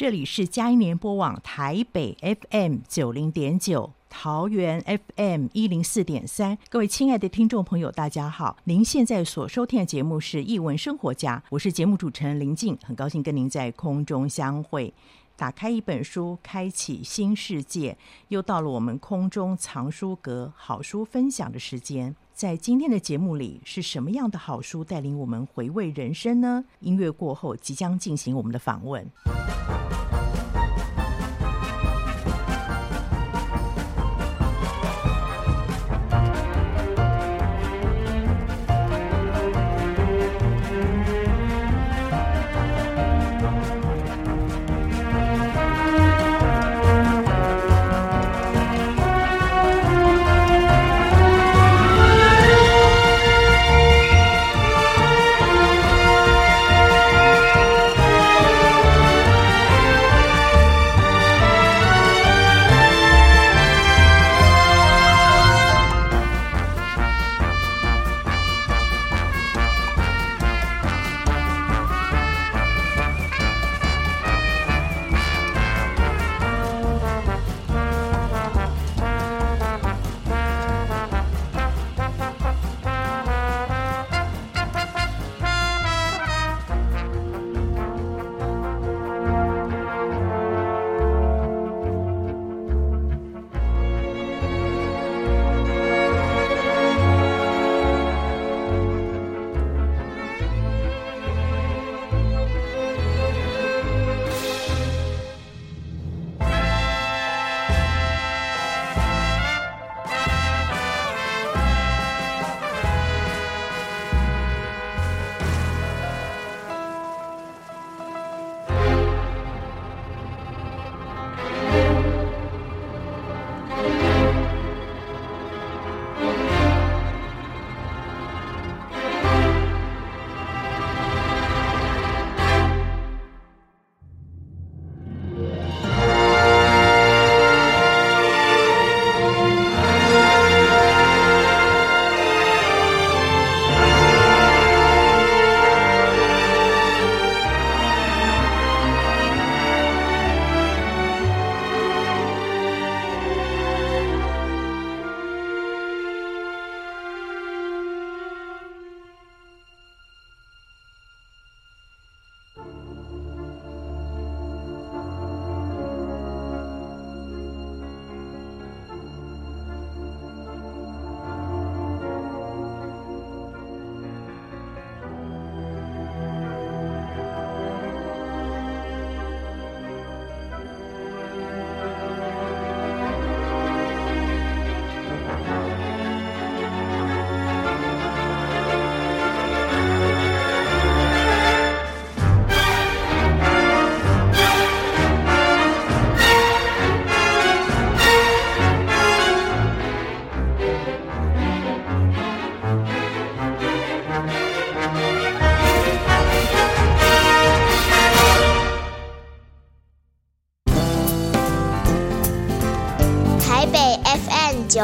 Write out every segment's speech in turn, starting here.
这里是佳音联播网台北 FM 九零点九。桃园 FM 一零四点三，各位亲爱的听众朋友，大家好！您现在所收听的节目是《艺文生活家》，我是节目主持人林静，很高兴跟您在空中相会。打开一本书，开启新世界，又到了我们空中藏书阁好书分享的时间。在今天的节目里，是什么样的好书带领我们回味人生呢？音乐过后，即将进行我们的访问。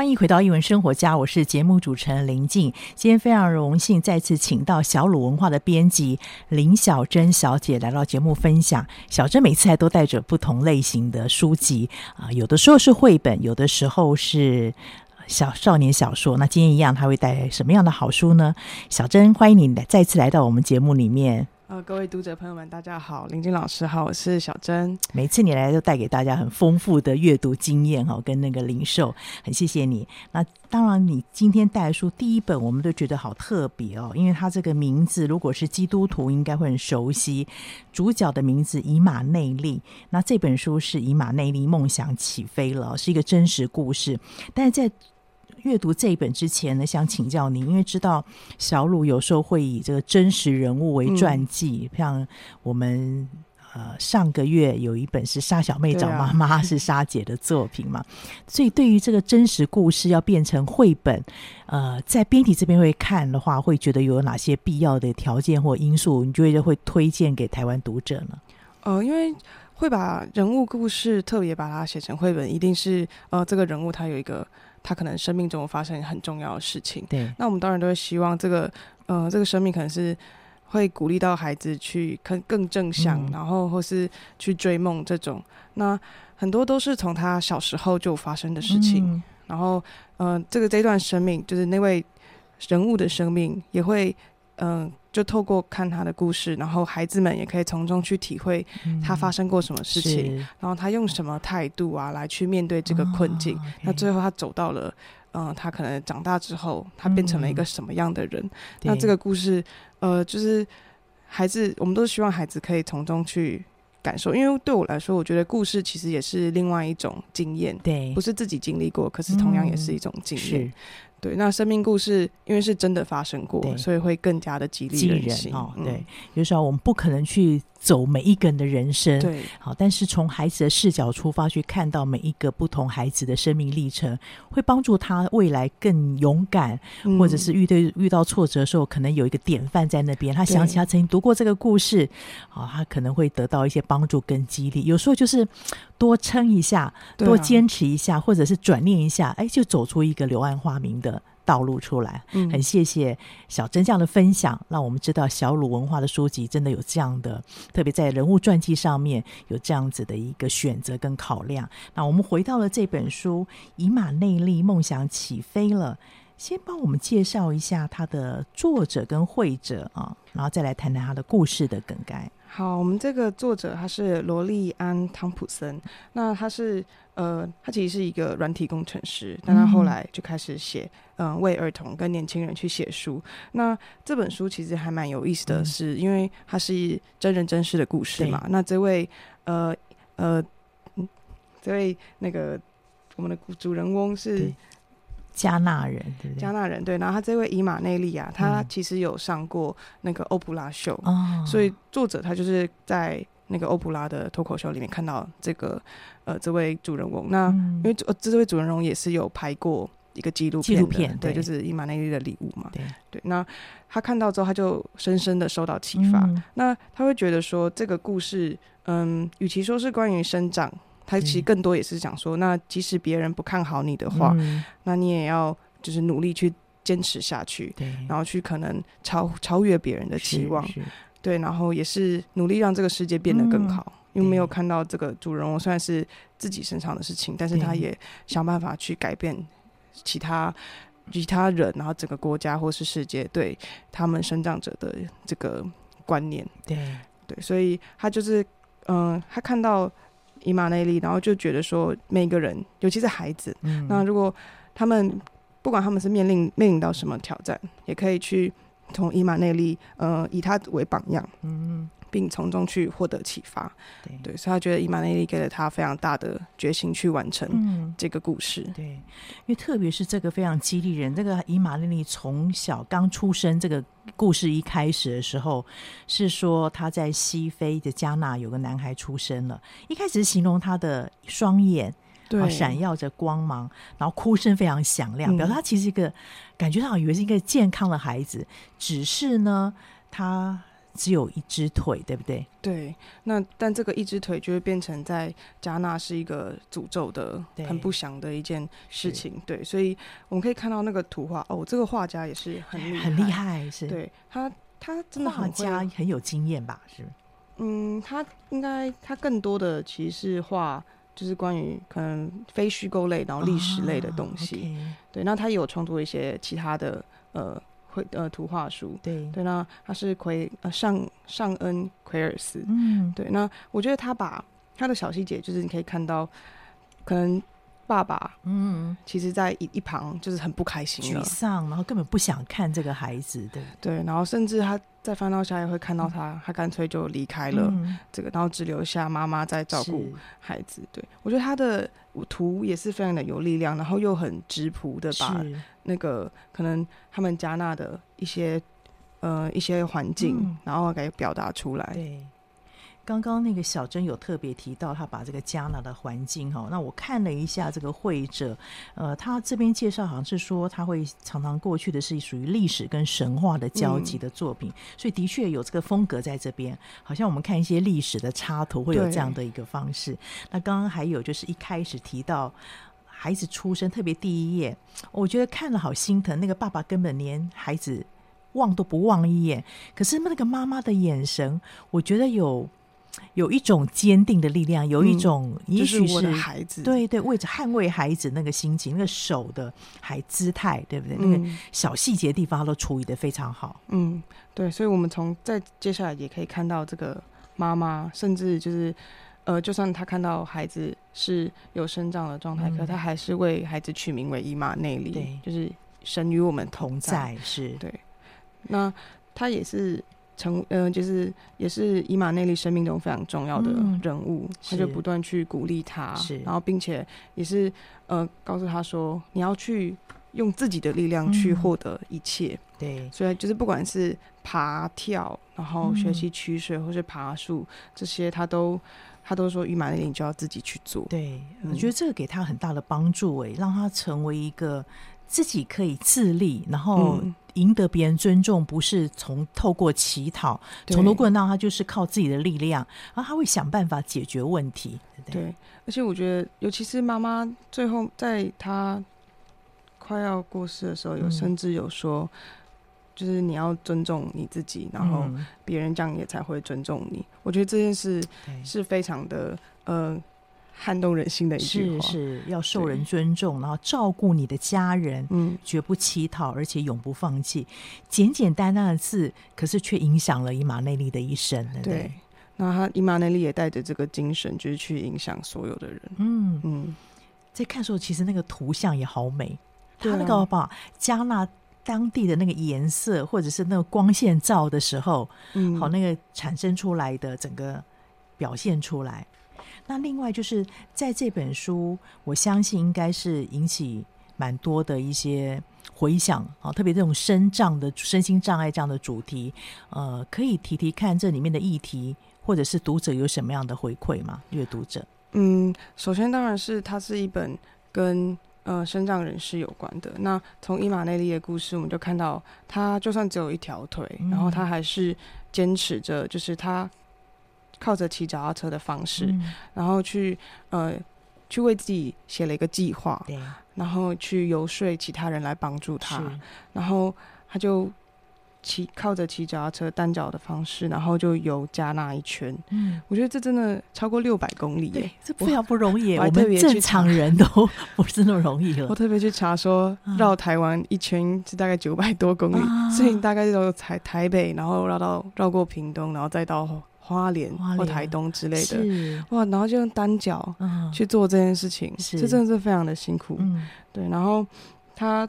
欢迎回到一文生活家，我是节目主持人林静。今天非常荣幸再次请到小鲁文化的编辑林小珍小姐来到节目分享。小珍每次还都带着不同类型的书籍啊，有的时候是绘本，有的时候是小少年小说。那今天一样，她会带什么样的好书呢？小珍，欢迎你再次来到我们节目里面。呃，各位读者朋友们，大家好，林静老师好，我是小珍。每次你来都带给大家很丰富的阅读经验哈，跟那个零售，很谢谢你。那当然，你今天带书第一本，我们都觉得好特别哦，因为它这个名字如果是基督徒，应该会很熟悉。主角的名字以马内利，那这本书是以马内利梦想起飞了，是一个真实故事，但是在。阅读这一本之前呢，想请教您，因为知道小鲁有时候会以这个真实人物为传记，像我们呃上个月有一本是沙小妹找妈妈，是沙姐的作品嘛，所以对于这个真实故事要变成绘本，呃，在编辑这边会看的话，会觉得有哪些必要的条件或因素，你觉得会推荐给台湾读者呢？呃，因为会把人物故事特别把它写成绘本，一定是呃这个人物他有一个。他可能生命中发生很重要的事情，对。那我们当然都会希望这个，呃，这个生命可能是会鼓励到孩子去更更正向，嗯、然后或是去追梦这种。那很多都是从他小时候就发生的事情，嗯、然后，呃，这个这段生命就是那位人物的生命也会，嗯、呃。就透过看他的故事，然后孩子们也可以从中去体会他发生过什么事情，嗯、然后他用什么态度啊来去面对这个困境。哦 okay、那最后他走到了，嗯、呃，他可能长大之后，他变成了一个什么样的人？嗯、那这个故事，呃，就是孩子，我们都希望孩子可以从中去感受，因为对我来说，我觉得故事其实也是另外一种经验，对，不是自己经历过，可是同样也是一种经验。嗯对，那生命故事因为是真的发生过，所以会更加的激励人心。哦，对，有时候我们不可能去。走每一个人的人生，对，好，但是从孩子的视角出发去看到每一个不同孩子的生命历程，会帮助他未来更勇敢，嗯、或者是遇对遇到挫折的时候，可能有一个典范在那边。他想起他曾经读过这个故事，好，他可能会得到一些帮助跟激励。有时候就是多撑一下，多坚持一下，啊、或者是转念一下，哎，就走出一个柳暗花明的道路出来。嗯，很谢谢小真这样的分享，让我们知道小鲁文化的书籍真的有这样的。特别在人物传记上面有这样子的一个选择跟考量。那我们回到了这本书《以马内利梦想起飞了》，先帮我们介绍一下他的作者跟会者啊，然后再来谈谈他的故事的梗概。好，我们这个作者他是罗利安·汤普森，那他是呃，他其实是一个软体工程师，但他后来就开始写，嗯、呃，为儿童跟年轻人去写书。那这本书其实还蛮有意思的是，是、嗯、因为它是真人真事的故事嘛。那这位呃呃，这位那个我们的主人翁是。加纳人，对不对？加纳人，对。然后他这位伊马内利啊，他其实有上过那个欧普拉秀，嗯、所以作者他就是在那个欧普拉的脱口秀里面看到这个呃这位主人翁。那、嗯、因为这这位主人翁也是有拍过一个纪录片，纪录片对，对，就是以马内利的礼物嘛，对对。那他看到之后，他就深深的受到启发。嗯、那他会觉得说，这个故事，嗯，与其说是关于生长。他其实更多也是讲说，那即使别人不看好你的话，嗯、那你也要就是努力去坚持下去，对，然后去可能超超越别人的期望，对，然后也是努力让这个世界变得更好。嗯、因为没有看到这个主人翁虽然是自己身上的事情，但是他也想办法去改变其他其他人，然后整个国家或是世界对他们生长者的这个观念，对对，所以他就是嗯、呃，他看到。以马内利，然后就觉得说，每个人，尤其是孩子，嗯、那如果他们不管他们是面临面临到什么挑战，也可以去从以马内利，呃，以他为榜样，嗯。并从中去获得启发，对，对，所以他觉得以马内利给了他非常大的决心去完成这个故事。嗯、对，因为特别是这个非常激励人。这个以马内利从小刚出生，这个故事一开始的时候是说他在西非的加纳有个男孩出生了。一开始形容他的双眼对闪耀着光芒，然后哭声非常响亮，表示他其实一个感觉上以为是一个健康的孩子，只是呢他。只有一只腿，对不对？对。那但这个一只腿就会变成在加纳是一个诅咒的、很不祥的一件事情。对，所以我们可以看到那个图画哦，这个画家也是很厉害，很厉害，是。对他，他真的很画家很有经验吧？是。嗯，他应该他更多的其实是画，就是关于可能非虚构类，然后历史类的东西。Oh, okay. 对，那他也有创作一些其他的呃。绘呃图画书，对对，那他是奎呃尚尚恩奎尔斯，嗯，对，那我觉得他把他的小细节，就是你可以看到，可能爸爸，嗯，其实在一一旁就是很不开心、沮丧，然后根本不想看这个孩子，对。对，然后甚至他在翻到下也会看到他，嗯、他干脆就离开了这个，嗯、然后只留下妈妈在照顾孩子。对，我觉得他的图也是非常的有力量，然后又很质朴的把。那个可能他们加纳的一些呃一些环境，嗯、然后给表达出来。对，刚刚那个小珍有特别提到，他把这个加拿的环境哈，那我看了一下这个会者，呃，他这边介绍好像是说他会常常过去的是属于历史跟神话的交集的作品，所以的确有这个风格在这边。好像我们看一些历史的插图会有这样的一个方式。那刚刚还有就是一开始提到。孩子出生，特别第一页，我觉得看了好心疼。那个爸爸根本连孩子望都不望一眼，可是那个妈妈的眼神，我觉得有有一种坚定的力量，有一种也许是，孩子，对对，为着捍卫孩子那个心情，那个手的还姿态，对不对？嗯、那个小细节地方都处理的非常好。嗯，对，所以我们从在接下来也可以看到这个妈妈，甚至就是。呃，就算他看到孩子是有生长的状态，嗯、可他还是为孩子取名为伊玛内利，对就是神与我们同在。同在是对。那他也是成，呃，就是也是以马内利生命中非常重要的人物，嗯、他就不断去鼓励他，是然后并且也是呃告诉他说，你要去用自己的力量去获得一切。嗯、对，所以就是不管是爬跳，然后学习取水，或是爬树，这些他都。他都说，以马内利你就要自己去做。对，我觉得这个给他很大的帮助，哎，让他成为一个自己可以自立，然后赢得别人尊重，不是从透过乞讨，从头过到他就是靠自己的力量，然后他会想办法解决问题。对，对，而且我觉得，尤其是妈妈最后在她快要过世的时候，有甚至有说。就是你要尊重你自己，然后别人这样也才会尊重你。嗯、我觉得这件事是非常的呃撼动人心的一句话，是是要受人尊重，然后照顾你的家人，嗯，绝不乞讨，而且永不放弃。简简单单的字，可是却影响了伊马内利的一生。对，对，那他以马内利也带着这个精神，就是去影响所有的人。嗯嗯，嗯在看的时候，其实那个图像也好美，他那个把加纳。当地的那个颜色，或者是那个光线照的时候，嗯，好，那个产生出来的整个表现出来。那另外就是在这本书，我相信应该是引起蛮多的一些回响啊，特别这种身障的身心障碍这样的主题，呃，可以提提看这里面的议题，或者是读者有什么样的回馈吗？阅读者，嗯，首先当然是它是一本跟。呃，身障人士有关的。那从伊马内利的故事，我们就看到他就算只有一条腿，嗯、然后他还是坚持着，就是他靠着骑脚踏车的方式，嗯、然后去呃去为自己写了一个计划，然后去游说其他人来帮助他，然后他就。骑靠着骑脚踏车单脚的方式，然后就游加纳一圈。嗯，我觉得这真的超过六百公里耶，这非常不容易。我，我们正常人都 不是那么容易了。我特别去查说，绕台湾一圈是大概九百多公里，啊、所以大概就台台北，然后绕到绕过屏东，然后再到花莲或台东之类的。哇，然后就用单脚去做这件事情，这、嗯、真的是非常的辛苦。嗯，对，然后他。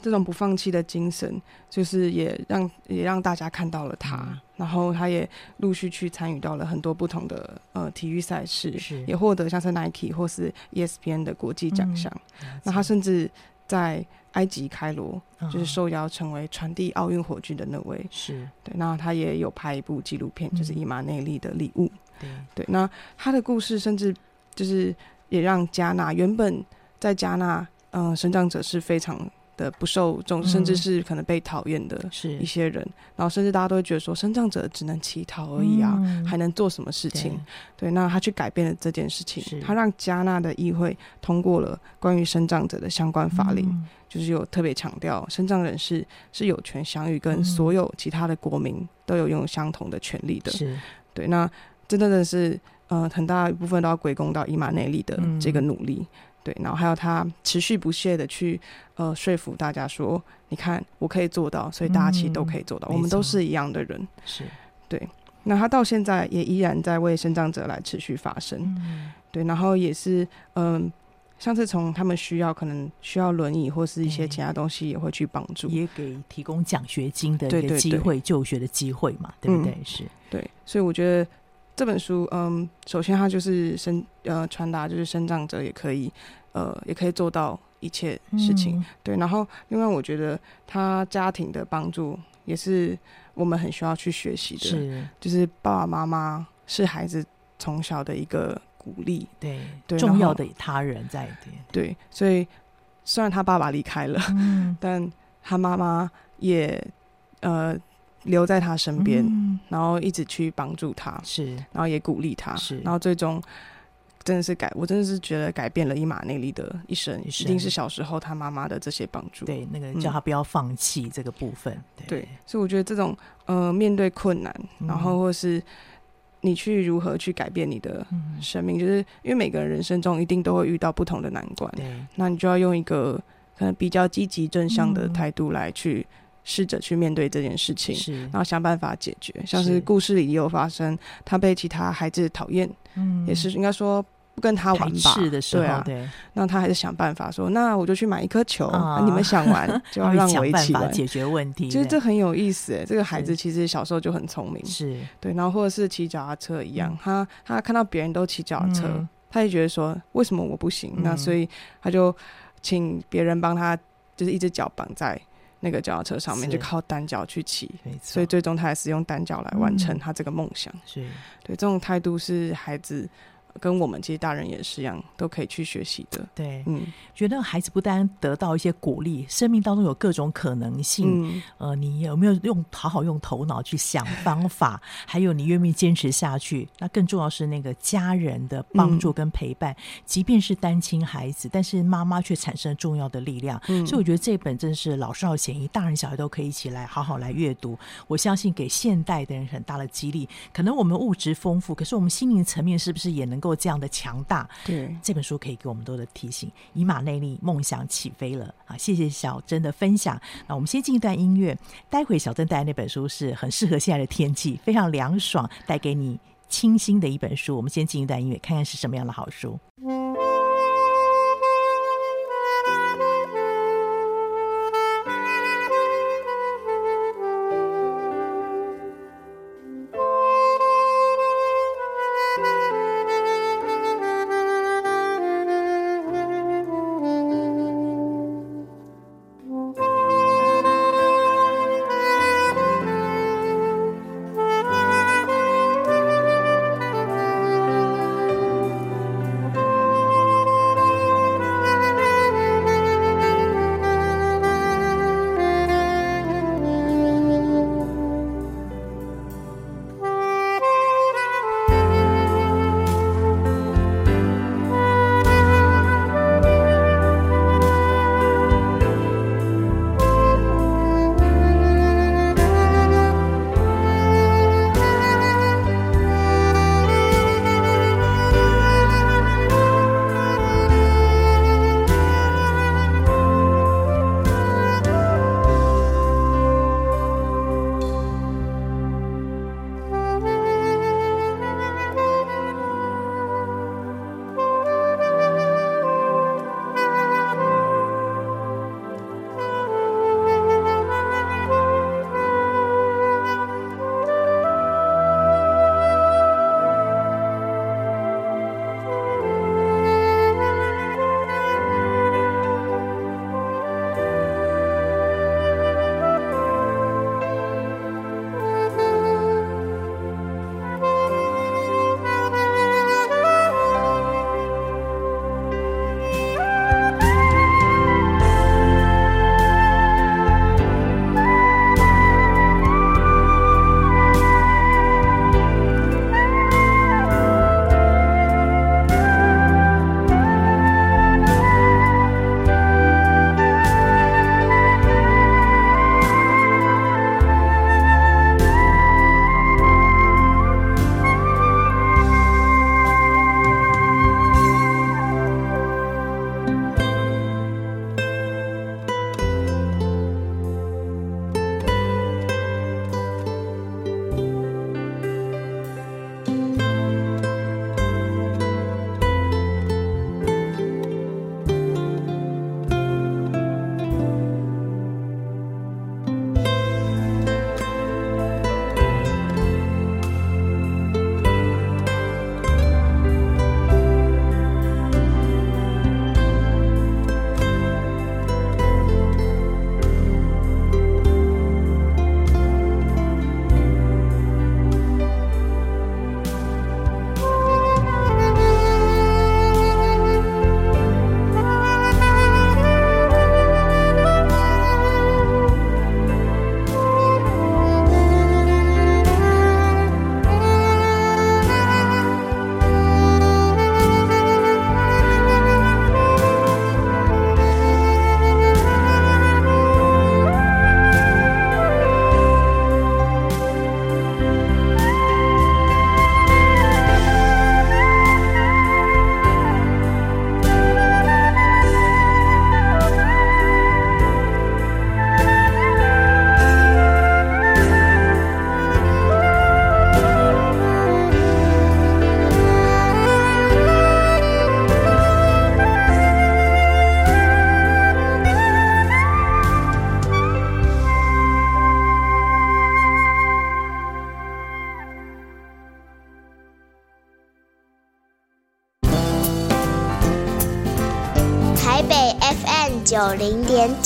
这种不放弃的精神，就是也让也让大家看到了他，嗯、然后他也陆续去参与到了很多不同的呃体育赛事，也获得像是 Nike 或是 ESPN 的国际奖项。嗯、那他甚至在埃及开罗，就是受邀成为传递奥运火炬的那位。是对，那他也有拍一部纪录片，嗯、就是伊马内利的礼物。对对，那他的故事甚至就是也让加纳原本在加纳，嗯、呃，身障者是非常。的不受重视，甚至是可能被讨厌的一些人，嗯、然后甚至大家都会觉得说，生长者只能乞讨而已啊，嗯、还能做什么事情？对，对，那他去改变了这件事情，他让加纳的议会通过了关于生长者的相关法令，嗯、就是有特别强调，生长人士是有权享与跟所有其他的国民都有拥有相同的权利的。是，对，那真的的是，呃，很大一部分都要归功到伊玛内利的这个努力。嗯对，然后还有他持续不懈的去呃说服大家说，你看我可以做到，所以大家其实都可以做到，嗯、我们都是一样的人。是，对。那他到现在也依然在为生长者来持续发声。嗯、对，然后也是嗯、呃，上次从他们需要可能需要轮椅或是一些其他东西，也会去帮助，也给提供奖学金的一个机会，就学的机会嘛，对不对？嗯、是对，所以我觉得。这本书，嗯，首先它就是生呃传达，就是生长者也可以，呃，也可以做到一切事情，嗯、对。然后，另外我觉得他家庭的帮助也是我们很需要去学习的，是，就是爸爸妈妈是孩子从小的一个鼓励，对，对，重要的他人在对，对。所以虽然他爸爸离开了，嗯、但他妈妈也呃。留在他身边，嗯、然后一直去帮助他，是，然后也鼓励他，是，然后最终真的是改，我真的是觉得改变了伊玛内利的一生，一生。一定是小时候他妈妈的这些帮助，对，那个叫他不要放弃这个部分，嗯、对，对，所以我觉得这种呃，面对困难，然后或是你去如何去改变你的生命，嗯、就是因为每个人人生中一定都会遇到不同的难关，对，那你就要用一个可能比较积极正向的态度来去。试着去面对这件事情，然后想办法解决。像是故事里也有发生，他被其他孩子讨厌，嗯，也是应该说不跟他玩吧。是的时候，对啊，对。那他还是想办法说，那我就去买一颗球，啊啊、你们想玩 就要让我一起玩，解决问题。其实这很有意思，哎，这个孩子其实小时候就很聪明，是对。然后或者是骑脚踏车一样，嗯、他他看到别人都骑脚踏车，嗯、他也觉得说，为什么我不行？嗯、那所以他就请别人帮他，就是一只脚绑在。那个脚踏车上面就靠单脚去骑，所以最终他还是用单脚来完成他这个梦想。是对，这种态度是孩子。跟我们这些大人也是一样，都可以去学习的。对，嗯，觉得孩子不单得到一些鼓励，生命当中有各种可能性。嗯、呃，你有没有用好好用头脑去想方法？还有你愿不愿意坚持下去？那更重要是那个家人的帮助跟陪伴。嗯、即便是单亲孩子，但是妈妈却产生重要的力量。嗯、所以我觉得这本真是老少咸宜，大人小孩都可以一起来好好来阅读。我相信给现代的人很大的激励。可能我们物质丰富，可是我们心灵层面是不是也能够这样的强大，对这本书可以给我们多的提醒。以马内利梦想起飞了啊！谢谢小珍的分享。那我们先进一段音乐，待会小珍带来那本书是很适合现在的天气，非常凉爽，带给你清新的一本书。我们先进一段音乐，看看是什么样的好书。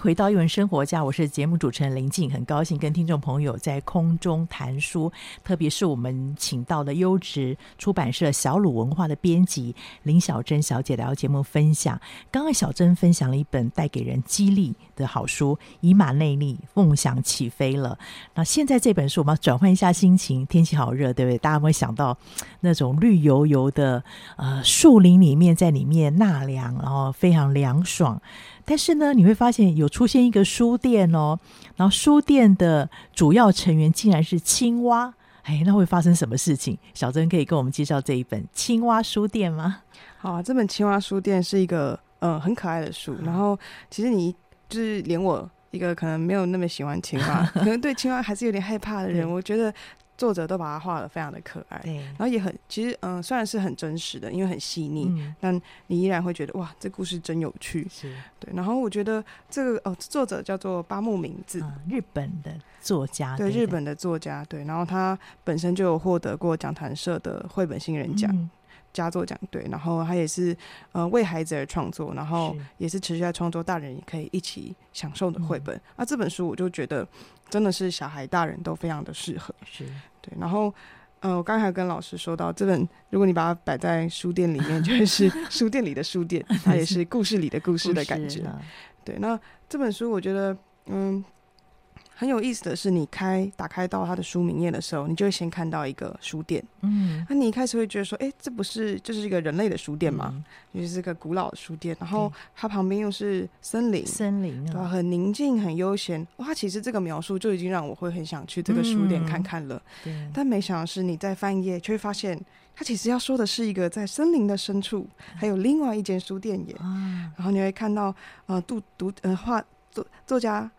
回到一文生活家，我是节目主持人林静，很高兴跟听众朋友在空中谈书，特别是我们请到的优质出版社小鲁文化的编辑林小珍小姐来到节目分享。刚刚小珍分享了一本带给人激励的好书《以马内利，梦想起飞了》。那现在这本书，我们要转换一下心情，天气好热，对不对？大家会想到那种绿油油的呃树林里面，在里面纳凉，然后非常凉爽。但是呢，你会发现有出现一个书店哦，然后书店的主要成员竟然是青蛙，哎，那会发生什么事情？小珍可以跟我们介绍这一本《青蛙书店》吗？好啊，这本《青蛙书店》是一个嗯、呃、很可爱的书，然后其实你就是连我一个可能没有那么喜欢青蛙，可能对青蛙还是有点害怕的人，我觉得。作者都把它画的非常的可爱，对，然后也很其实嗯，虽然是很真实的，因为很细腻，嗯，但你依然会觉得哇，这故事真有趣，是。对。然后我觉得这个哦，作者叫做八木明子，嗯，日本的作家，对，日本的作家，对。然后他本身就有获得过讲坛社的绘本新人奖。嗯。佳作奖，对，然后他也是呃为孩子而创作，然后也是持续在创作，大人也可以一起享受的绘本。那、嗯啊、这本书我就觉得真的是小孩大人都非常的适合，是对。然后呃，我刚才跟老师说到，这本如果你把它摆在书店里面，就是 书店里的书店，它也是故事里的故事的感觉。对，那这本书我觉得嗯。很有意思的是，你开打开到它的书名页的时候，你就会先看到一个书店。嗯，那你一开始会觉得说，哎、欸，这不是就是一个人类的书店吗？嗯、就是一个古老的书店，然后它旁边又是森林，森林啊，很宁静，很悠闲。哇，其实这个描述就已经让我会很想去这个书店看看了。但没想到是你在翻页，却会发现它其实要说的是一个在森林的深处还有另外一间书店耶。嗯、然后你会看到，呃，读读呃画作作家。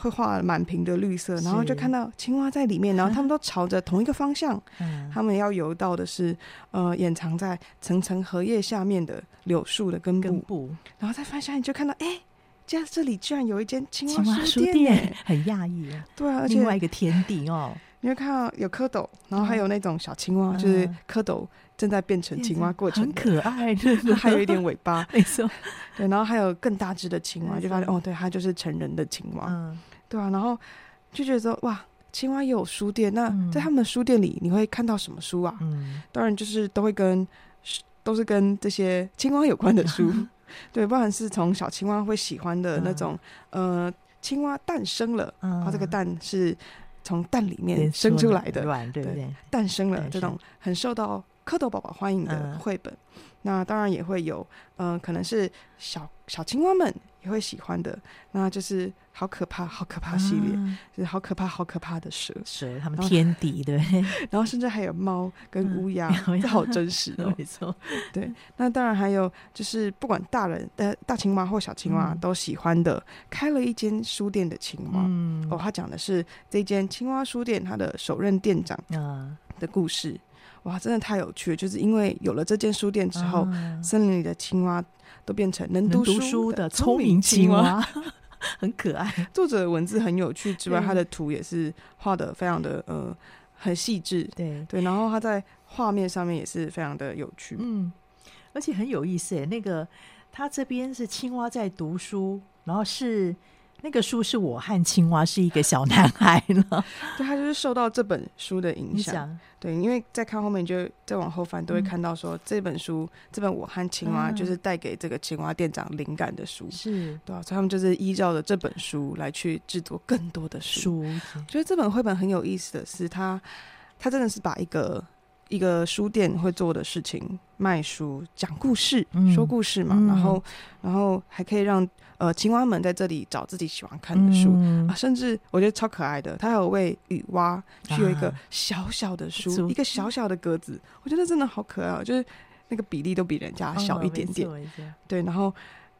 会画满屏的绿色，然后就看到青蛙在里面，然后他们都朝着同一个方向，嗯、他们要游到的是呃掩藏在层层荷叶下面的柳树的根部，根部。然后再翻下，你就看到哎，这这里居然有一间青蛙书店，很讶异啊，对啊，而且另外一个天地哦，你会看到有蝌蚪，然后还有那种小青蛙，嗯、就是蝌蚪正在变成青蛙过程，很可爱，还有一点尾巴，没错，对，然后还有更大只的青蛙，就发现哦，对，它就是成人的青蛙。嗯。对啊，然后就觉得说哇，青蛙也有书店。那在他们的书店里，你会看到什么书啊？嗯，当然就是都会跟都是跟这些青蛙有关的书。对，不管是从小青蛙会喜欢的那种，嗯、呃，青蛙诞生了，嗯、啊，这个蛋是从蛋里面生出来的，对不对？诞生了这种很受到蝌蚪宝宝欢迎的绘本。嗯、那当然也会有，嗯、呃，可能是小小青蛙们。也会喜欢的，那就是好可怕、好可怕系列，嗯、就是好可怕、好可怕的蛇，蛇他们天敌对，然后甚至还有猫跟乌鸦，这、嗯、好真实哦，没错，对。那当然还有就是不管大人的大青蛙或小青蛙都喜欢的，嗯、开了一间书店的青蛙。嗯、哦，他讲的是这间青蛙书店他的首任店长的故事。嗯、哇，真的太有趣了！就是因为有了这间书店之后，嗯、森林里的青蛙。都变成能读书的聪明青蛙，很可爱。作者的文字很有趣之外，他的图也是画的非常的呃很细致。对对，然后他在画面上面也是非常的有趣。嗯，而且很有意思诶，那个他这边是青蛙在读书，然后是。那个书是我和青蛙是一个小男孩了，对，他就是受到这本书的影响。对，因为在看后面就再往后翻，都会看到说这本书，这本我和青蛙就是带给这个青蛙店长灵感的书，是对啊，所以他们就是依照着这本书来去制作更多的书。我觉得这本绘本很有意思的是，他他真的是把一个一个书店会做的事情，卖书、讲故事、说故事嘛，然后然后还可以让。呃，青蛙们在这里找自己喜欢看的书、嗯、啊，甚至我觉得超可爱的，它还有为雨蛙去有一个小小的书，啊、一个小小的格子，我觉得真的好可爱，就是那个比例都比人家小一点点。哦、对，然后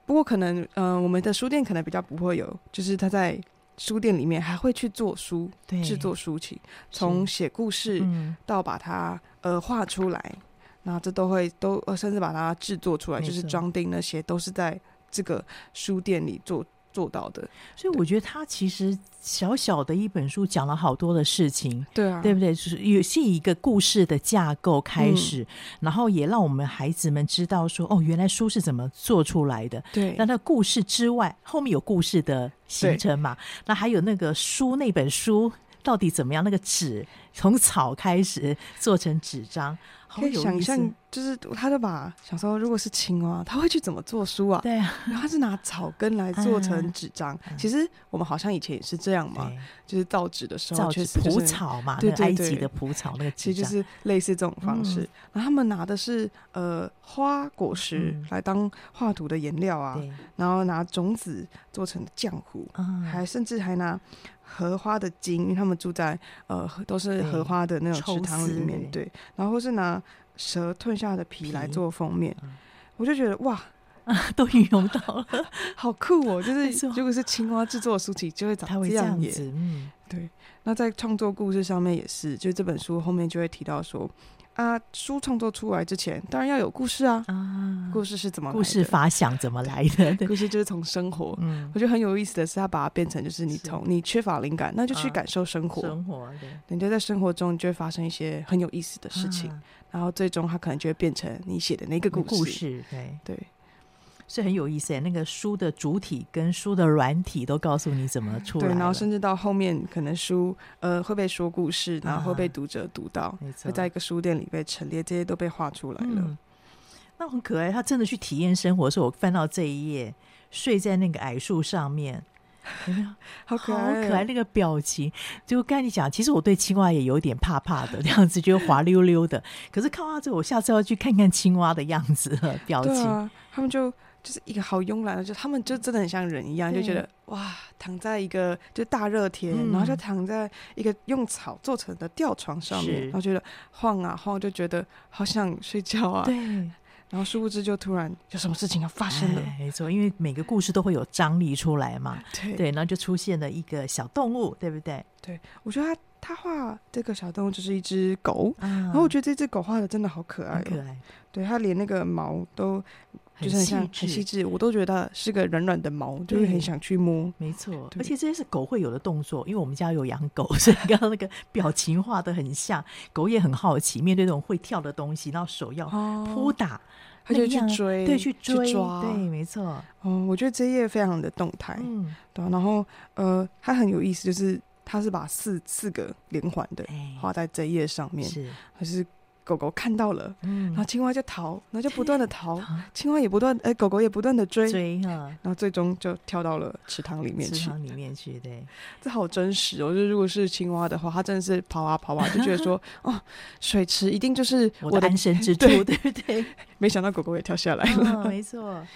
不过可能，嗯、呃，我们的书店可能比较不会有，就是它在书店里面还会去做书，制作书籍，从写故事到把它呃画出来，那这都会都呃甚至把它制作出来，就是装订那些都是在这个书店里做。做到的，所以我觉得他其实小小的一本书讲了好多的事情，对啊，对不对？就是也是以一个故事的架构开始，嗯、然后也让我们孩子们知道说，哦，原来书是怎么做出来的。对，那那故事之外，后面有故事的形成嘛？那还有那个书那本书到底怎么样？那个纸从草开始做成纸张。可以想象，就是他就把想说，如果是青蛙，他会去怎么做书啊？对啊，然后他是拿草根来做成纸张。其实我们好像以前也是这样嘛，就是造纸的时候，确实蒲草嘛，对埃及的蒲草那个，其实就是类似这种方式。然后他们拿的是呃花果实来当画图的颜料啊，然后拿种子做成浆糊，还甚至还拿。荷花的茎，因为他们住在呃都是荷花的那种池塘里面，对，然后是拿蛇吞下的皮来做封面，嗯、我就觉得哇，都运用到了，好酷哦！就是如果是青蛙制作的书籍，就会长这样子，嗯，对。那在创作故事上面也是，就这本书后面就会提到说。啊，书创作出来之前，当然要有故事啊。啊，故事是怎么？故事发想怎么来的？故事就是从生活。嗯，我觉得很有意思的是，他把它变成就是你从你缺乏灵感，那就去感受生活。生活，对。你就在生活中就会发生一些很有意思的事情，然后最终它可能就会变成你写的那个故事。故事，对对。是很有意思，那个书的主体跟书的软体都告诉你怎么出来。对，然后甚至到后面，可能书呃会被说故事，然后会被读者读到，啊、会在一个书店里被陈列，这些都被画出来了。嗯、那很可爱，他真的去体验生活的时候，我翻到这一页，睡在那个矮树上面，有没有？好可爱，好可爱那个表情。就跟你讲，其实我对青蛙也有点怕怕的，这样子就滑溜溜的。可是看完之后，我下次要去看看青蛙的样子表情。啊、他们就。就是一个好慵懒的，就他们就真的很像人一样，就觉得哇，躺在一个就大热天，嗯、然后就躺在一个用草做成的吊床上面，然后觉得晃啊晃，就觉得好想睡觉啊。对，然后殊不知就突然有什么事情要发生了。没错，因为每个故事都会有张力出来嘛。对对，然后就出现了一个小动物，对不对？对，我觉得他他画这个小动物就是一只狗，啊、然后我觉得这只狗画的真的好可爱，哦，可爱。对，它连那个毛都。就是很像很细致，我都觉得是个软软的毛，就是很想去摸。没错，而且这些是狗会有的动作，因为我们家有养狗，所以刚刚那个表情画的很像。狗也很好奇，面对这种会跳的东西，然后手要扑打，它、哦、就去追，对，去追，去抓，对，没错。嗯，我觉得这一页非常的动态，嗯，对。然后呃，它很有意思，就是它是把四四个连环的画在这一页上面，是还是？狗狗看到了，嗯，然后青蛙就逃，然后就不断的逃，啊、青蛙也不断，哎、欸，狗狗也不断的追，追哈，然后最终就跳到了池塘里面去，池塘里面去，对，这好真实哦。就如果是青蛙的话，它真的是跑啊跑啊，就觉得说，哦，水池一定就是我的，安身之处，对，对不对？没想到狗狗也跳下来了，哦、没错。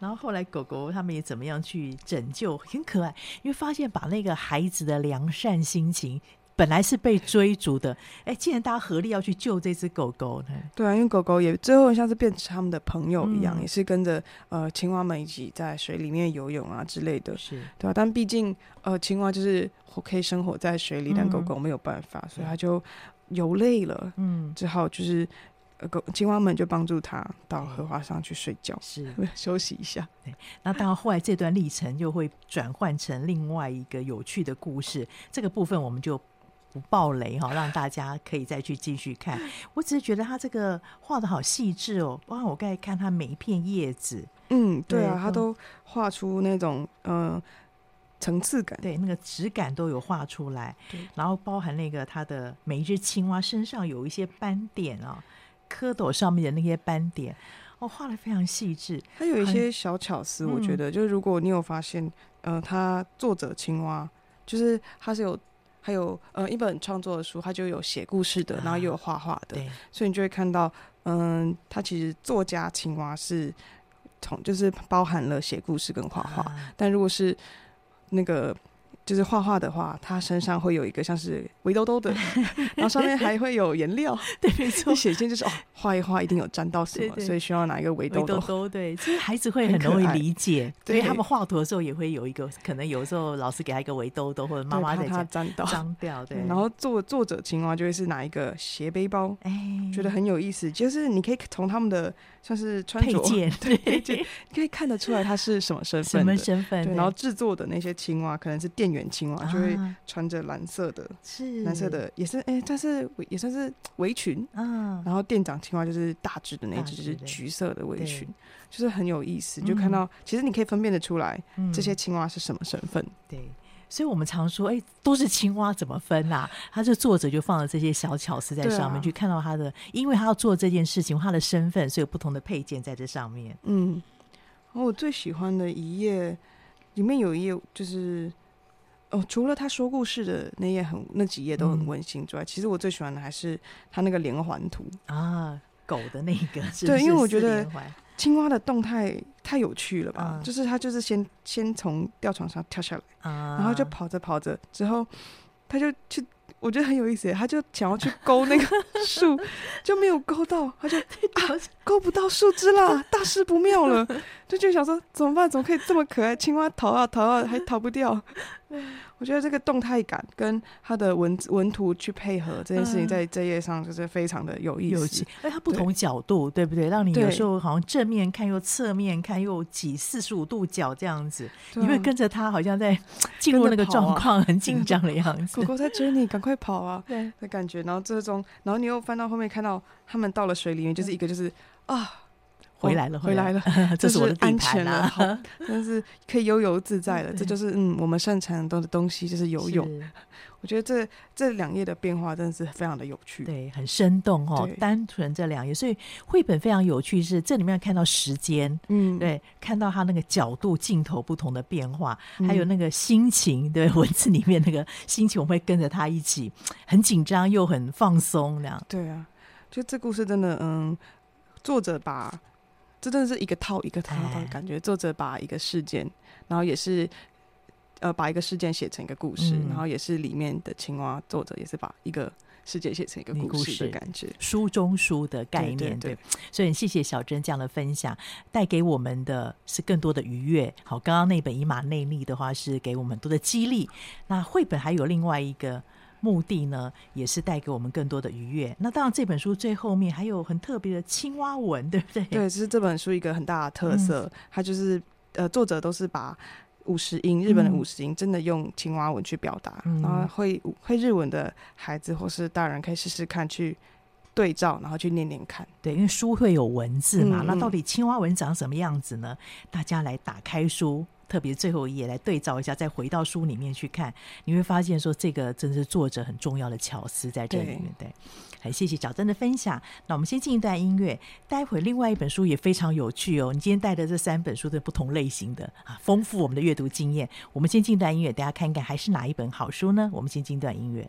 然后后来狗狗他们也怎么样去拯救，很可爱，因为发现把那个孩子的良善心情。本来是被追逐的，哎，既然大家合力要去救这只狗狗呢？对啊，因为狗狗也最后像是变成他们的朋友一样，嗯、也是跟着呃青蛙们一起在水里面游泳啊之类的，是。对啊，但毕竟呃青蛙就是可以生活在水里，嗯、但狗狗没有办法，所以它就游累了，嗯，只好就是呃狗青蛙们就帮助它到荷花上去睡觉，是。休息一下。对，那当然后来这段历程又会转换成另外一个有趣的故事，这个部分我们就。不爆雷哈，让大家可以再去继续看。我只是觉得他这个画的好细致哦，哇！我刚才看他每一片叶子，嗯，对啊，他都画出那种嗯层次感，对，那个质感都有画出来。然后包含那个他的每一只青蛙身上有一些斑点啊，蝌蚪上面的那些斑点，哦，画的非常细致。它有一些小巧思，我觉得就是如果你有发现，呃，他作者青蛙就是它是有。还有呃一本创作的书，它就有写故事的，然后又有画画的，啊、所以你就会看到，嗯，它其实作家青蛙是从就是包含了写故事跟画画，啊、但如果是那个就是画画的话，它身上会有一个像是围兜兜的，然后上面还会有颜料，对，没错，显现就是哦，画一画一定有沾到什么，所以需要拿一个围兜兜，对，其实孩子会很容易理解，所以他们画图的时候也会有一个，可能有时候老师给他一个围兜兜，或者妈妈给他沾到脏掉，对，然后作作者青蛙就会是拿一个斜背包，哎，觉得很有意思，就是你可以从他们的像是穿着，对，对，可以看得出来他是什么身份，什么身份，对，然后制作的那些青蛙可能是电源青蛙，就会穿着蓝色的，是。蓝色的，也是哎，但是也算是围裙，嗯，然后店长青蛙就是大只的那只，就是橘色的围裙，就是很有意思，就看到其实你可以分辨得出来这些青蛙是什么身份，对。所以我们常说，哎，都是青蛙，怎么分啊？他这作者就放了这些小巧思在上面，啊、去看到他的，因为他要做这件事情，他的身份，所以有不同的配件在这上面。嗯，我最喜欢的一页，里面有一页就是，哦，除了他说故事的那页很那几页都很温馨之外，嗯、其实我最喜欢的还是他那个连环图啊，狗的那个是是，对，因为我觉得。青蛙的动态太有趣了吧？嗯、就是他就是先先从吊床上跳下来，嗯、然后就跑着跑着之后，他就去，我觉得很有意思，他就想要去勾那个树，就没有勾到，他就啊勾不到树枝啦，大事不妙了，就就想说怎么办？怎么可以这么可爱？青蛙逃啊逃啊，还逃不掉。我觉得这个动态感跟它的文文图去配合这件事情，在这页上就是非常的有意思。哎，它不同角度，对，不对？让你有时候好像正面看，又侧面看，又挤四十五度角这样子，你会跟着它，好像在 进入那个状况，很 紧张的样子。狗狗在追你，赶快跑啊！对的感觉。然后这种，然后你又翻到后面，看到他们到了水里面，就是一个就是啊。回来了，回来了，这是我的安全了，好，但是可以悠游自在了，这就是嗯，我们擅长的东西就是游泳。我觉得这这两页的变化真的是非常的有趣，对，很生动哦。单纯这两页，所以绘本非常有趣，是这里面看到时间，嗯，对，看到它那个角度、镜头不同的变化，还有那个心情，对，文字里面那个心情，我们会跟着他一起，很紧张又很放松，那样。对啊，就这故事真的，嗯，作者把。这真的是一个套一个套的感觉。作者把一个事件，然后也是呃把一个事件写成一个故事，嗯、然后也是里面的青蛙。作者也是把一个世界写成一个故事的感觉，书中书的概念。对，对，对，对，所以很谢谢小珍这样的分享，带给我们的是更多的愉悦。好，刚刚那本以马内利的话是给我们多的激励。那绘本还有另外一个。目的呢，也是带给我们更多的愉悦。那当然，这本书最后面还有很特别的青蛙文，对不对？对，这是这本书一个很大的特色。嗯、它就是呃，作者都是把五十音日本的五十音真的用青蛙文去表达，嗯、然后会会日文的孩子或是大人可以试试看去对照，然后去念念看。对，因为书会有文字嘛，嗯、那到底青蛙文长什么样子呢？大家来打开书。特别最后一页来对照一下，再回到书里面去看，你会发现说这个真是作者很重要的巧思在这里面。对，很谢谢小珍的分享。那我们先进一段音乐，待会另外一本书也非常有趣哦。你今天带的这三本书的不同类型的啊，丰富我们的阅读经验。我们先进一段音乐，大家看看还是哪一本好书呢？我们先进一段音乐。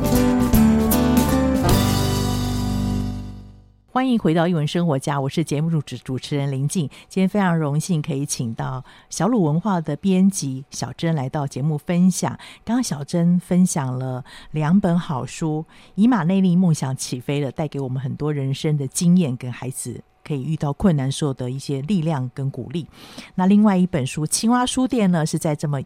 欢迎回到英文生活家，我是节目主持主持人林静。今天非常荣幸可以请到小鲁文化的编辑小珍来到节目分享。刚刚小珍分享了两本好书，《以马内利，梦想起飞了》，带给我们很多人生的经验，跟孩子可以遇到困难时候的一些力量跟鼓励。那另外一本书《青蛙书店》呢，是在这么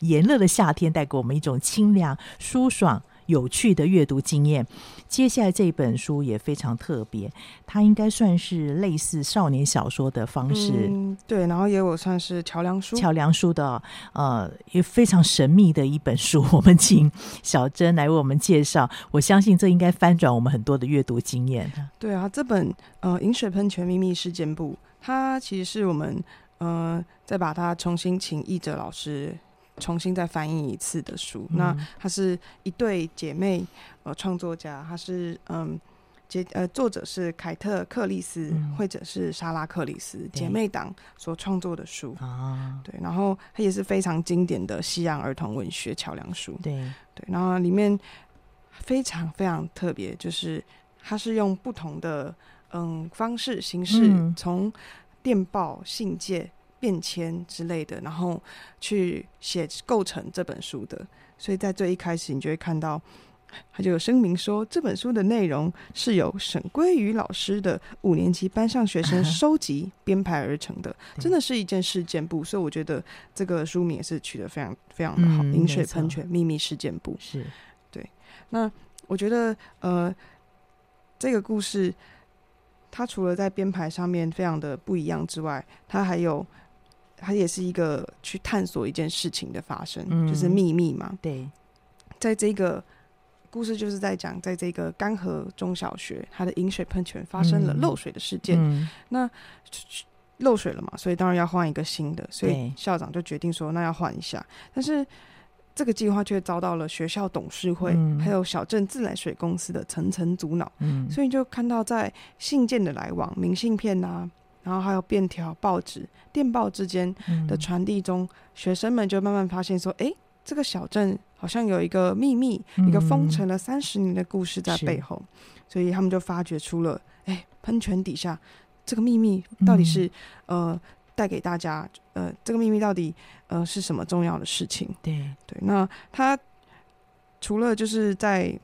炎热的夏天，带给我们一种清凉舒爽。有趣的阅读经验。接下来这本书也非常特别，它应该算是类似少年小说的方式，嗯、对，然后也有算是桥梁书，桥梁书的，呃，也非常神秘的一本书。我们请小珍来为我们介绍，我相信这应该翻转我们很多的阅读经验。对啊，这本呃《饮水喷泉秘密事件簿》，它其实是我们呃再把它重新请译者老师。重新再翻译一次的书，嗯、那它是一对姐妹，呃，创作家，她是嗯，姐呃，作者是凯特克里斯，嗯、绘者是莎拉克里斯，姐妹党所创作的书。啊，对，然后它也是非常经典的西洋儿童文学桥梁书，对。对，然后里面非常非常特别，就是它是用不同的嗯方式形式，从、嗯、电报信件。变迁之类的，然后去写构成这本书的。所以在最一开始，你就会看到，他就有声明说，这本书的内容是由沈鲑瑜老师的五年级班上学生收集编排而成的，啊、真的是一件事件簿。所以我觉得这个书名也是取得非常非常的好，嗯《饮水喷泉秘密事件簿》是对。那我觉得，呃，这个故事它除了在编排上面非常的不一样之外，它还有。它也是一个去探索一件事情的发生，嗯、就是秘密嘛。对，在这个故事就是在讲，在这个干河中小学，它的饮水喷泉发生了漏水的事件。嗯、那漏水了嘛，所以当然要换一个新的，所以校长就决定说，那要换一下。但是这个计划却遭到了学校董事会、嗯、还有小镇自来水公司的层层阻挠。嗯，所以就看到在信件的来往、明信片啊。然后还有便条、报纸、电报之间的传递中，嗯、学生们就慢慢发现说：“哎，这个小镇好像有一个秘密，嗯、一个封存了三十年的故事在背后。”所以他们就发掘出了：“哎，喷泉底下这个秘密到底是、嗯、呃带给大家呃这个秘密到底呃是什么重要的事情？”对对，那他除了就是在。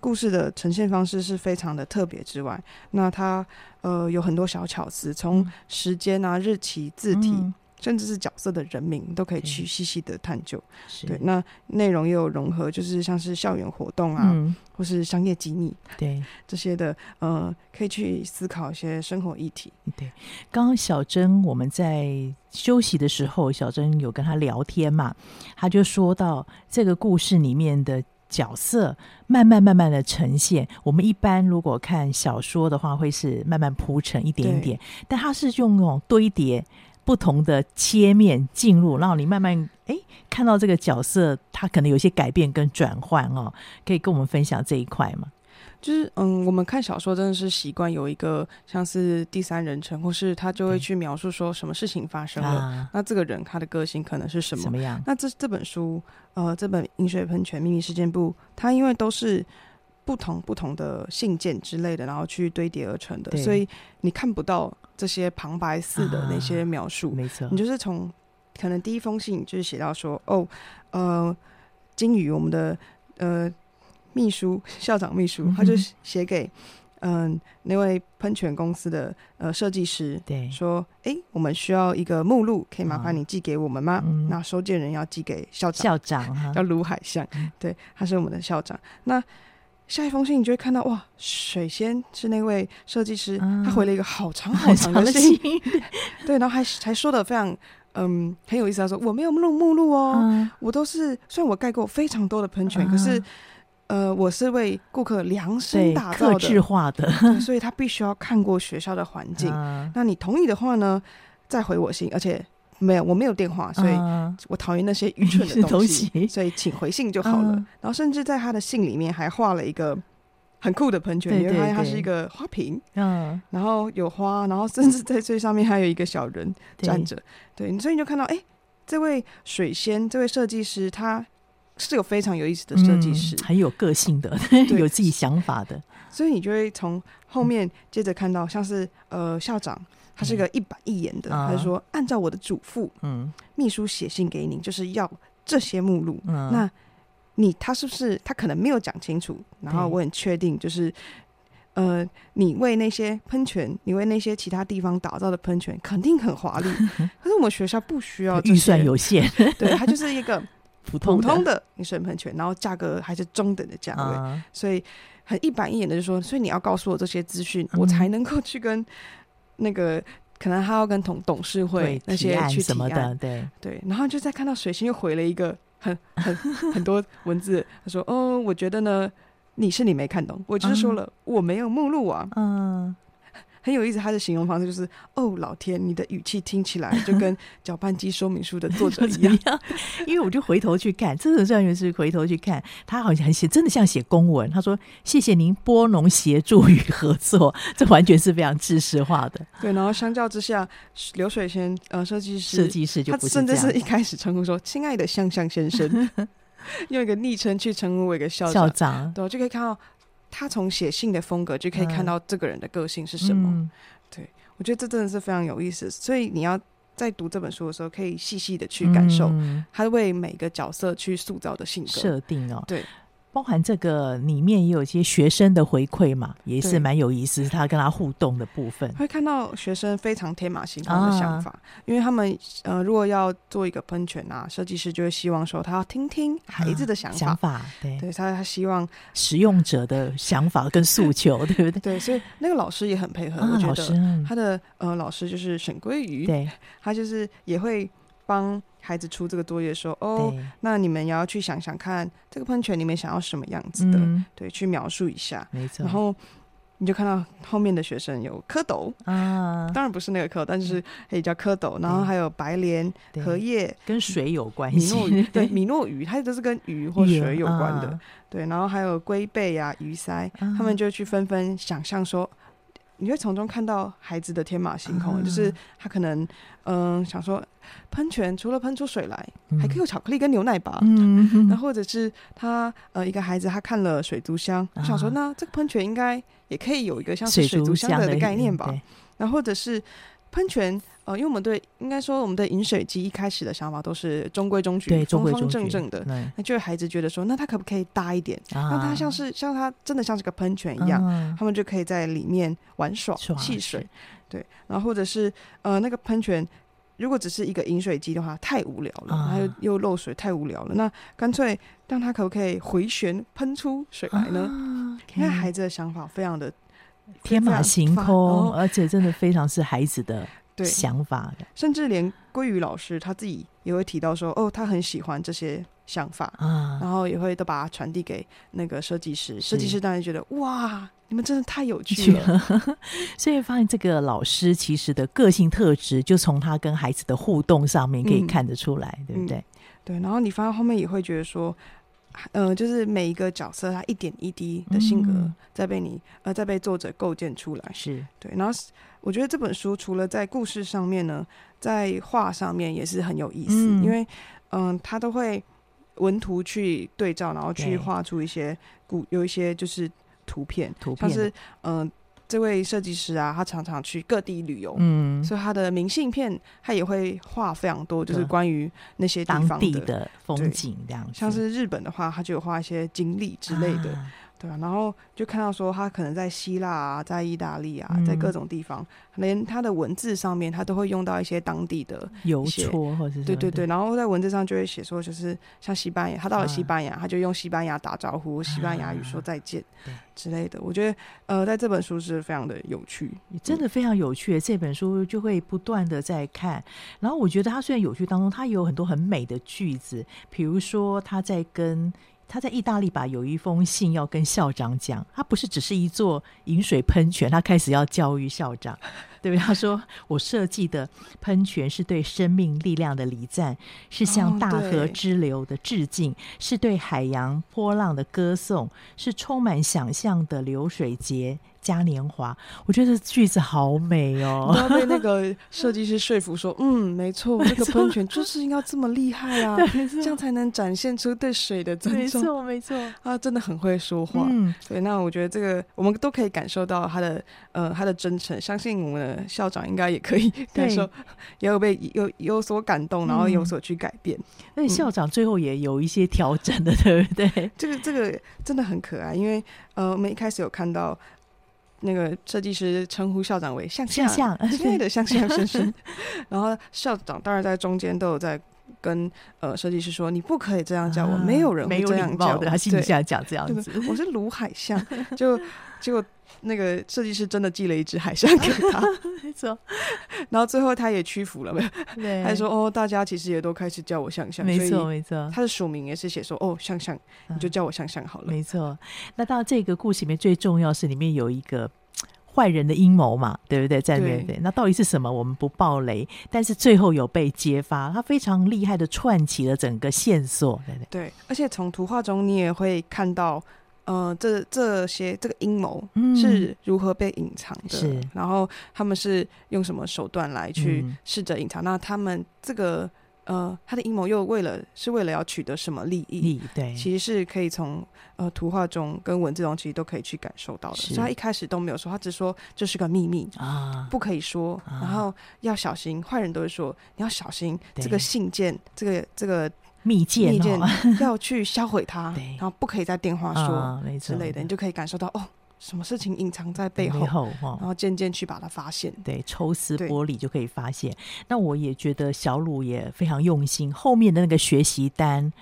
故事的呈现方式是非常的特别之外，那它呃有很多小巧思，从时间啊、日期、字体，嗯、甚至是角色的人名，都可以去细细的探究。对，那内容也有融合，就是像是校园活动啊，嗯、或是商业机密，对这些的呃，可以去思考一些生活议题。对，刚刚小珍我们在休息的时候，小珍有跟他聊天嘛，他就说到这个故事里面的。角色慢慢慢慢的呈现。我们一般如果看小说的话，会是慢慢铺陈一点点，但它是用那种堆叠不同的切面进入，让你慢慢哎看到这个角色，他可能有些改变跟转换哦。可以跟我们分享这一块吗？就是嗯，我们看小说真的是习惯有一个像是第三人称，或是他就会去描述说什么事情发生了，啊、那这个人他的个性可能是什么？什么样？那这这本书，呃，这本《饮水喷泉秘密事件簿》，它因为都是不同不同的信件之类的，然后去堆叠而成的，所以你看不到这些旁白似的那些描述，啊、没错，你就是从可能第一封信就是写到说，哦，呃，金鱼，我们的呃。秘书校长秘书，他就写给嗯、呃、那位喷泉公司的呃设计师，对，说哎、欸，我们需要一个目录，可以麻烦你寄给我们吗？嗯、那收件人要寄给校长，校长 叫卢海象，嗯、对，他是我们的校长。那下一封信你就会看到，哇，水仙是那位设计师，嗯、他回了一个好长好长的信，对，然后还还说的非常嗯很有意思，他说我没有录目录哦，嗯、我都是虽然我盖过非常多的喷泉，嗯、可是。呃，我是为顾客量身打造的，客制化的，所以他必须要看过学校的环境。啊、那你同意的话呢，再回我信，而且没有，我没有电话，所以我讨厌那些愚蠢的 东西，所以请回信就好了。嗯、然后甚至在他的信里面还画了一个很酷的喷泉，对对对，因为它是一个花瓶，嗯，然后有花，然后甚至在最上面还有一个小人站着，对，对，所以你就看到，哎，这位水仙，这位设计师，他是有非常有意思的设计师，嗯、很有个性的，有自己想法的，所以你就会从后面接着看到，像是呃校长。他是个一板一眼的，他就说：“按照我的嘱咐，嗯，秘书写信给你，就是要这些目录。嗯、那你他是不是他可能没有讲清楚？然后我很确定，就是呃，你为那些喷泉，你为那些其他地方打造的喷泉，肯定很华丽。可是我们学校不需要，预算有限，对，它就是一个普通的饮水喷泉，然后价格还是中等的价位，嗯、所以很一板一眼的就说，所以你要告诉我这些资讯，我才能够去跟。”那个可能他要跟董董事会那些去什么的，对对，然后就再看到水星又回了一个很很很多文字，他说：“哦，我觉得呢，你是你没看懂，我就是说了，嗯、我没有目录啊。”嗯。很有意思，他的形容方式就是：“哦，老天，你的语气听起来 就跟搅拌机说明书的作者一样。”因为我就回头去看，真的专员是回头去看，他好像写真的像写公文。他说：“谢谢您拨弄协助与合作。”这完全是非常知识化的。对，然后相较之下，流水线呃设计师设计师就不是这样，他甚至是一开始称呼说：“亲爱的向向先生”，用一个昵称去称呼我一个校长，校长对，就可以看到。他从写信的风格就可以看到这个人的个性是什么。嗯、对，我觉得这真的是非常有意思。所以你要在读这本书的时候，可以细细的去感受他为每个角色去塑造的性格设定哦。对。包含这个里面也有一些学生的回馈嘛，也是蛮有意思。他跟他互动的部分，会看到学生非常天马行空的想法。啊、因为他们呃，如果要做一个喷泉啊，设计师就会希望说他要听听孩子的想法，啊、想法对，对他他希望使用者的想法跟诉求，对不对？对，所以那个老师也很配合。啊、我觉得他的呃老师就是沈鲑鱼，对，他就是也会帮。孩子出这个作业说：“哦，那你们也要去想想看，这个喷泉你们想要什么样子的？嗯、对，去描述一下。没错。然后你就看到后面的学生有蝌蚪啊，当然不是那个蝌蚪，但是可以叫蝌蚪。然后还有白莲、荷叶，跟水有关系。米诺鱼，对，米诺鱼，它都是跟鱼或水有关的。啊、对，然后还有龟背啊、鱼鳃，啊、他们就去纷纷想象说。”你会从中看到孩子的天马行空，嗯、就是他可能嗯、呃、想说，喷泉除了喷出水来，嗯、还可以有巧克力跟牛奶吧。嗯，那或者是他呃一个孩子他看了水族箱，啊、想说那这个喷泉应该也可以有一个像是水族箱的概念吧。然后或者是。喷泉，呃，因为我们对应该说我们的饮水机一开始的想法都是中规中矩、对方方正正的。那就孩子觉得说，那他可不可以大一点？让、啊、他像是像他真的像是个喷泉一样，嗯、他们就可以在里面玩耍戏水。对，然后或者是呃那个喷泉，如果只是一个饮水机的话，太无聊了，还有、啊、又漏水，太无聊了。那干脆让他可不可以回旋喷出水来呢？啊 okay、因为孩子的想法非常的。天马行空，而且真的非常是孩子的想法的，甚至连鲑鱼老师他自己也会提到说，哦，他很喜欢这些想法啊，然后也会都把它传递给那个设计师，设计师当然觉得哇，你们真的太有趣了，所以发现这个老师其实的个性特质，就从他跟孩子的互动上面可以看得出来，对不对？对，然后你发现后面也会觉得说。呃，就是每一个角色，他一点一滴的性格在被你、嗯、呃，在被作者构建出来，是对。然后我觉得这本书除了在故事上面呢，在画上面也是很有意思，嗯、因为嗯、呃，他都会文图去对照，然后去画出一些古有一些就是图片，图片是嗯。呃这位设计师啊，他常常去各地旅游，嗯，所以他的明信片他也会画非常多，就是关于那些地方的，当地的风景这样。像是日本的话，他就有画一些经历之类的。啊对啊，然后就看到说他可能在希腊啊，在意大利啊，在各种地方，嗯、连他的文字上面他都会用到一些当地的邮戳或者是对对对，然后在文字上就会写说，就是像西班牙，他到了西班牙，啊、他就用西班牙打招呼，西班牙语说再见，啊、之类的。我觉得呃，在这本书是非常的有趣，真的非常有趣。这本书就会不断的在看，然后我觉得他虽然有趣当中，他也有很多很美的句子，比如说他在跟。他在意大利吧，有一封信要跟校长讲，他不是只是一座饮水喷泉，他开始要教育校长。对不对？他说：“我设计的喷泉是对生命力量的礼赞，是向大河支流的致敬，哦、是对海洋波浪的歌颂，是充满想象的流水节。”嘉年华，我觉得这句子好美哦！要被那个设计师说服说，嗯，没错，这个喷泉就是应该这么厉害啊，这样才能展现出对水的尊重。没错，没错，他真的很会说话。嗯，对，那我觉得这个我们都可以感受到他的呃他的真诚，相信我们的校长应该也可以 感受，也有被有有所感动，然后有所去改变。那、嗯、校长最后也有一些调整的，对不对？这个这个真的很可爱，因为呃我们一开始有看到。那个设计师称呼校长为向向，亲爱的向向先生。然后校长当然在中间都有在跟呃设计师说：“你不可以这样叫我，啊、没有人会这样叫的。”他心里想讲这样子。我是卢海向，就结果那个设计师真的寄了一只海象给他，没错。然后最后他也屈服了，没有？对，他说：“哦，大家其实也都开始叫我向向。”没错，没错。他的署名也是写说：“哦，向向，你就叫我向向好了。嗯”没错。那到这个故事里面最重要是里面有一个。坏人的阴谋嘛，对不对？在面对，那到底是什么？我们不爆雷，但是最后有被揭发，他非常厉害的串起了整个线索，对对？对，而且从图画中你也会看到，呃，这这些这个阴谋是如何被隐藏的，然后他们是用什么手段来去试着隐藏？嗯、那他们这个。呃，他的阴谋又为了是为了要取得什么利益？利对，其实是可以从呃图画中跟文字中其实都可以去感受到的。所以他一开始都没有说，他只说这是个秘密啊，不可以说，啊、然后要小心。坏人都会说你要小心这个信件，这个这个密件，密件要去销毁它，然后不可以在电话说、啊、之类的，你就可以感受到哦。什么事情隐藏在背后，背后然后渐渐去把它发现。对，抽丝剥茧就可以发现。那我也觉得小鲁也非常用心，后面的那个学习单，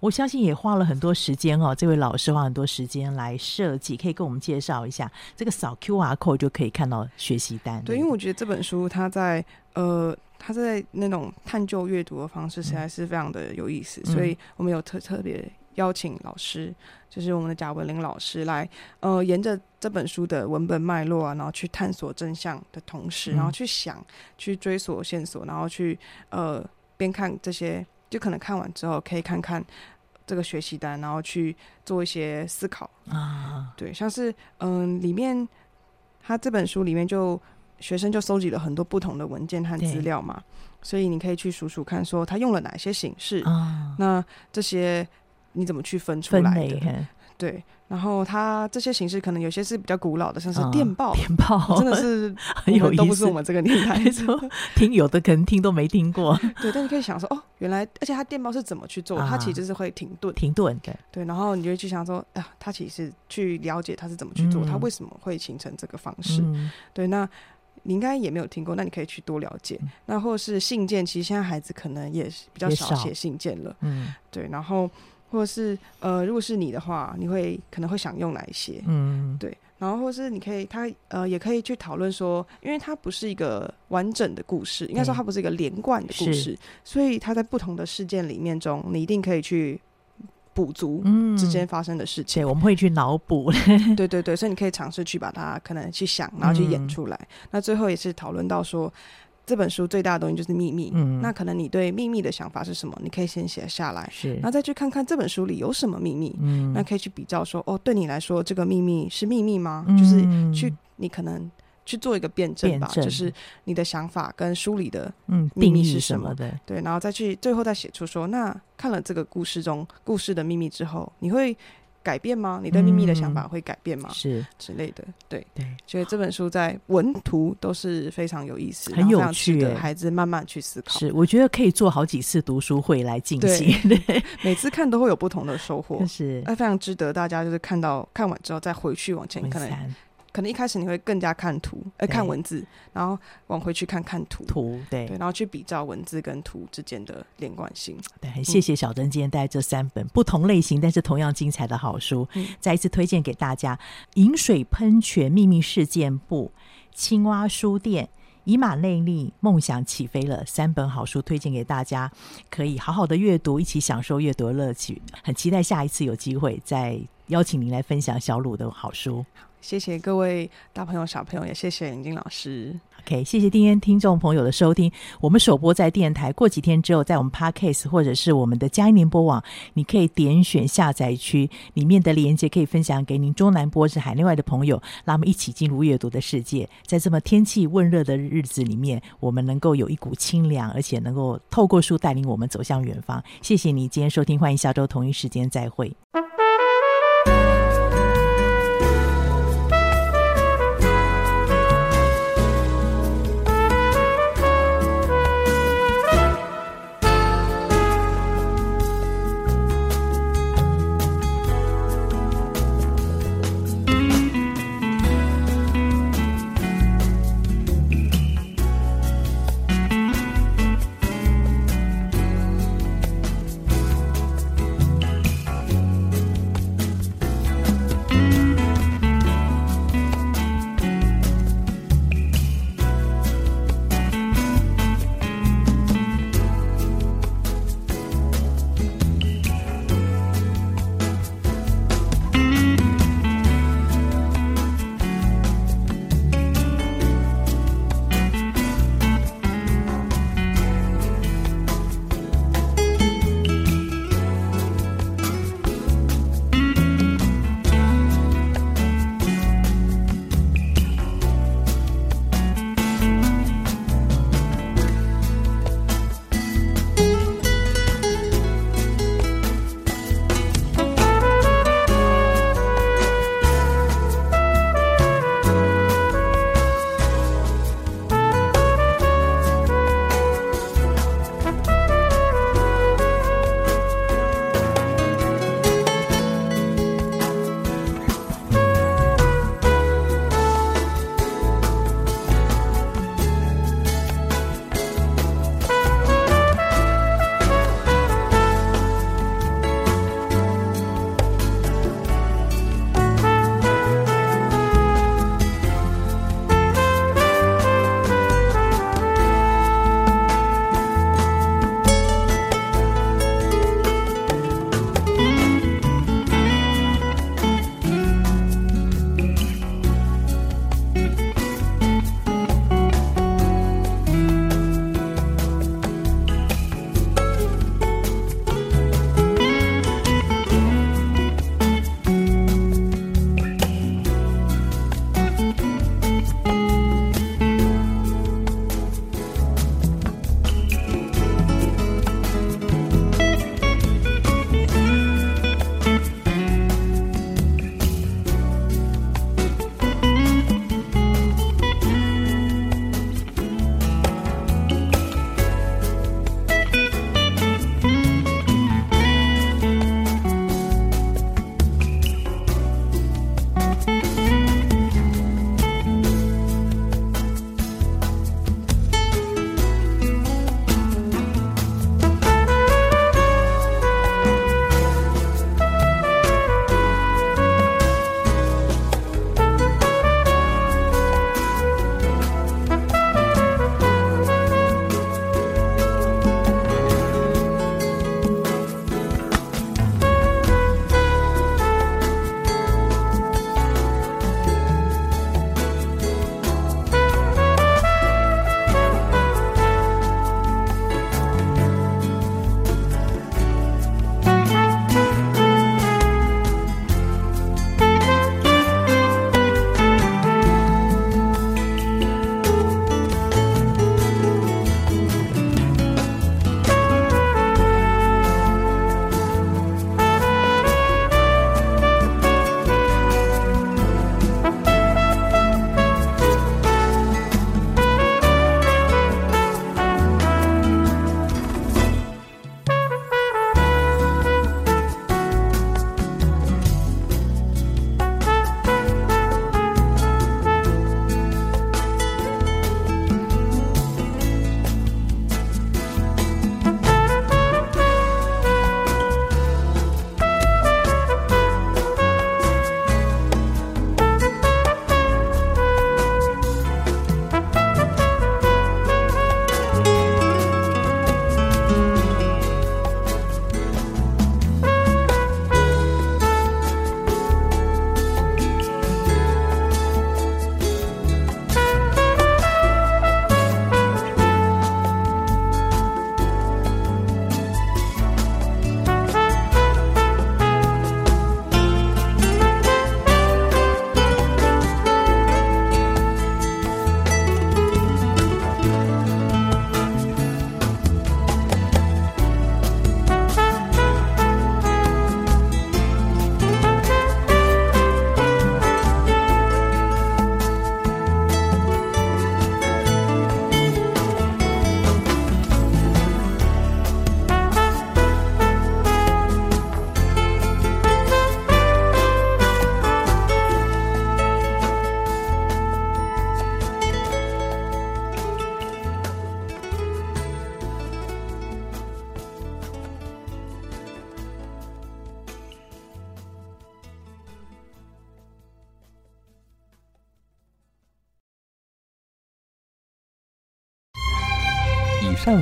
我相信也花了很多时间哦。这位老师花很多时间来设计，可以跟我们介绍一下。这个扫 QR code 就可以看到学习单。对，因为我觉得这本书它在呃，它在那种探究阅读的方式实在是非常的有意思，嗯、所以我们有特特别。邀请老师，就是我们的贾文玲老师来，呃，沿着这本书的文本脉络啊，然后去探索真相的同时，嗯、然后去想，去追索线索，然后去呃，边看这些，就可能看完之后可以看看这个学习单，然后去做一些思考啊。对，像是嗯、呃，里面他这本书里面就学生就收集了很多不同的文件和资料嘛，所以你可以去数数看，说他用了哪些形式啊？那这些。你怎么去分出来的？对，然后它这些形式可能有些是比较古老的，像是电报，电报真的是 很有意思，都不是我们这个年代 说听，有的可能听都没听过。对，但你可以想说，哦，原来，而且它电报是怎么去做？它其实是会停顿，停顿，对，对。然后你就会去想说，啊，它其实去了解它是怎么去做，它为什么会形成这个方式？对，那你应该也没有听过，那你可以去多了解。那或者是信件，其实现在孩子可能也比较少写信件了，嗯，对，然后。或者是呃，如果是你的话，你会可能会想用哪一些？嗯，对。然后或是你可以，他呃，也可以去讨论说，因为它不是一个完整的故事，应该说它不是一个连贯的故事，所以它在不同的事件里面中，你一定可以去补足之间发生的事情。对，我们会去脑补。对对对，所以你可以尝试去把它可能去想，然后去演出来。嗯、那最后也是讨论到说。这本书最大的东西就是秘密，嗯，那可能你对秘密的想法是什么？你可以先写下来，是，然后再去看看这本书里有什么秘密，嗯，那可以去比较说，哦，对你来说这个秘密是秘密吗？嗯，就是去你可能去做一个辩证吧，证就是你的想法跟书里的嗯秘密是什么的，嗯，对，然后再去最后再写出说，那看了这个故事中故事的秘密之后，你会。改变吗？你对秘密的想法会改变吗？嗯、是之类的，对对。所以这本书在文图都是非常有意思，很有趣的，孩子慢慢去思考。是，我觉得可以做好几次读书会来进行，对，对 每次看都会有不同的收获，是，那非常值得大家就是看到看完之后再回去往前看。可能一开始你会更加看图，呃，看文字，然后往回去看看图，图对，对，然后去比照文字跟图之间的连贯性。对，谢谢小珍今天带这三本不同类型但是同样精彩的好书，嗯、再一次推荐给大家：《饮水喷泉秘密事件簿》、《青蛙书店》、《以马内利梦想起飞了》三本好书推荐给大家，可以好好的阅读，一起享受阅读的乐趣。很期待下一次有机会再。邀请您来分享小鲁的好书。谢谢各位大朋友、小朋友，也谢谢颖晶老师。OK，谢谢今天听众朋友的收听。我们首播在电台，过几天之后，在我们 Podcast 或者是我们的嘉音联播网，你可以点选下载区里面的链接，可以分享给您中南部或是海内外的朋友，让我们一起进入阅读的世界。在这么天气温热的日子里面，我们能够有一股清凉，而且能够透过书带领我们走向远方。谢谢你今天收听，欢迎下周同一时间再会。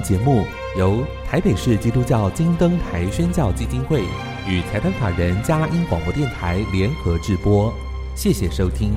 节目由台北市基督教金灯台宣教基金会与财团法人佳音广播电台联合制播，谢谢收听。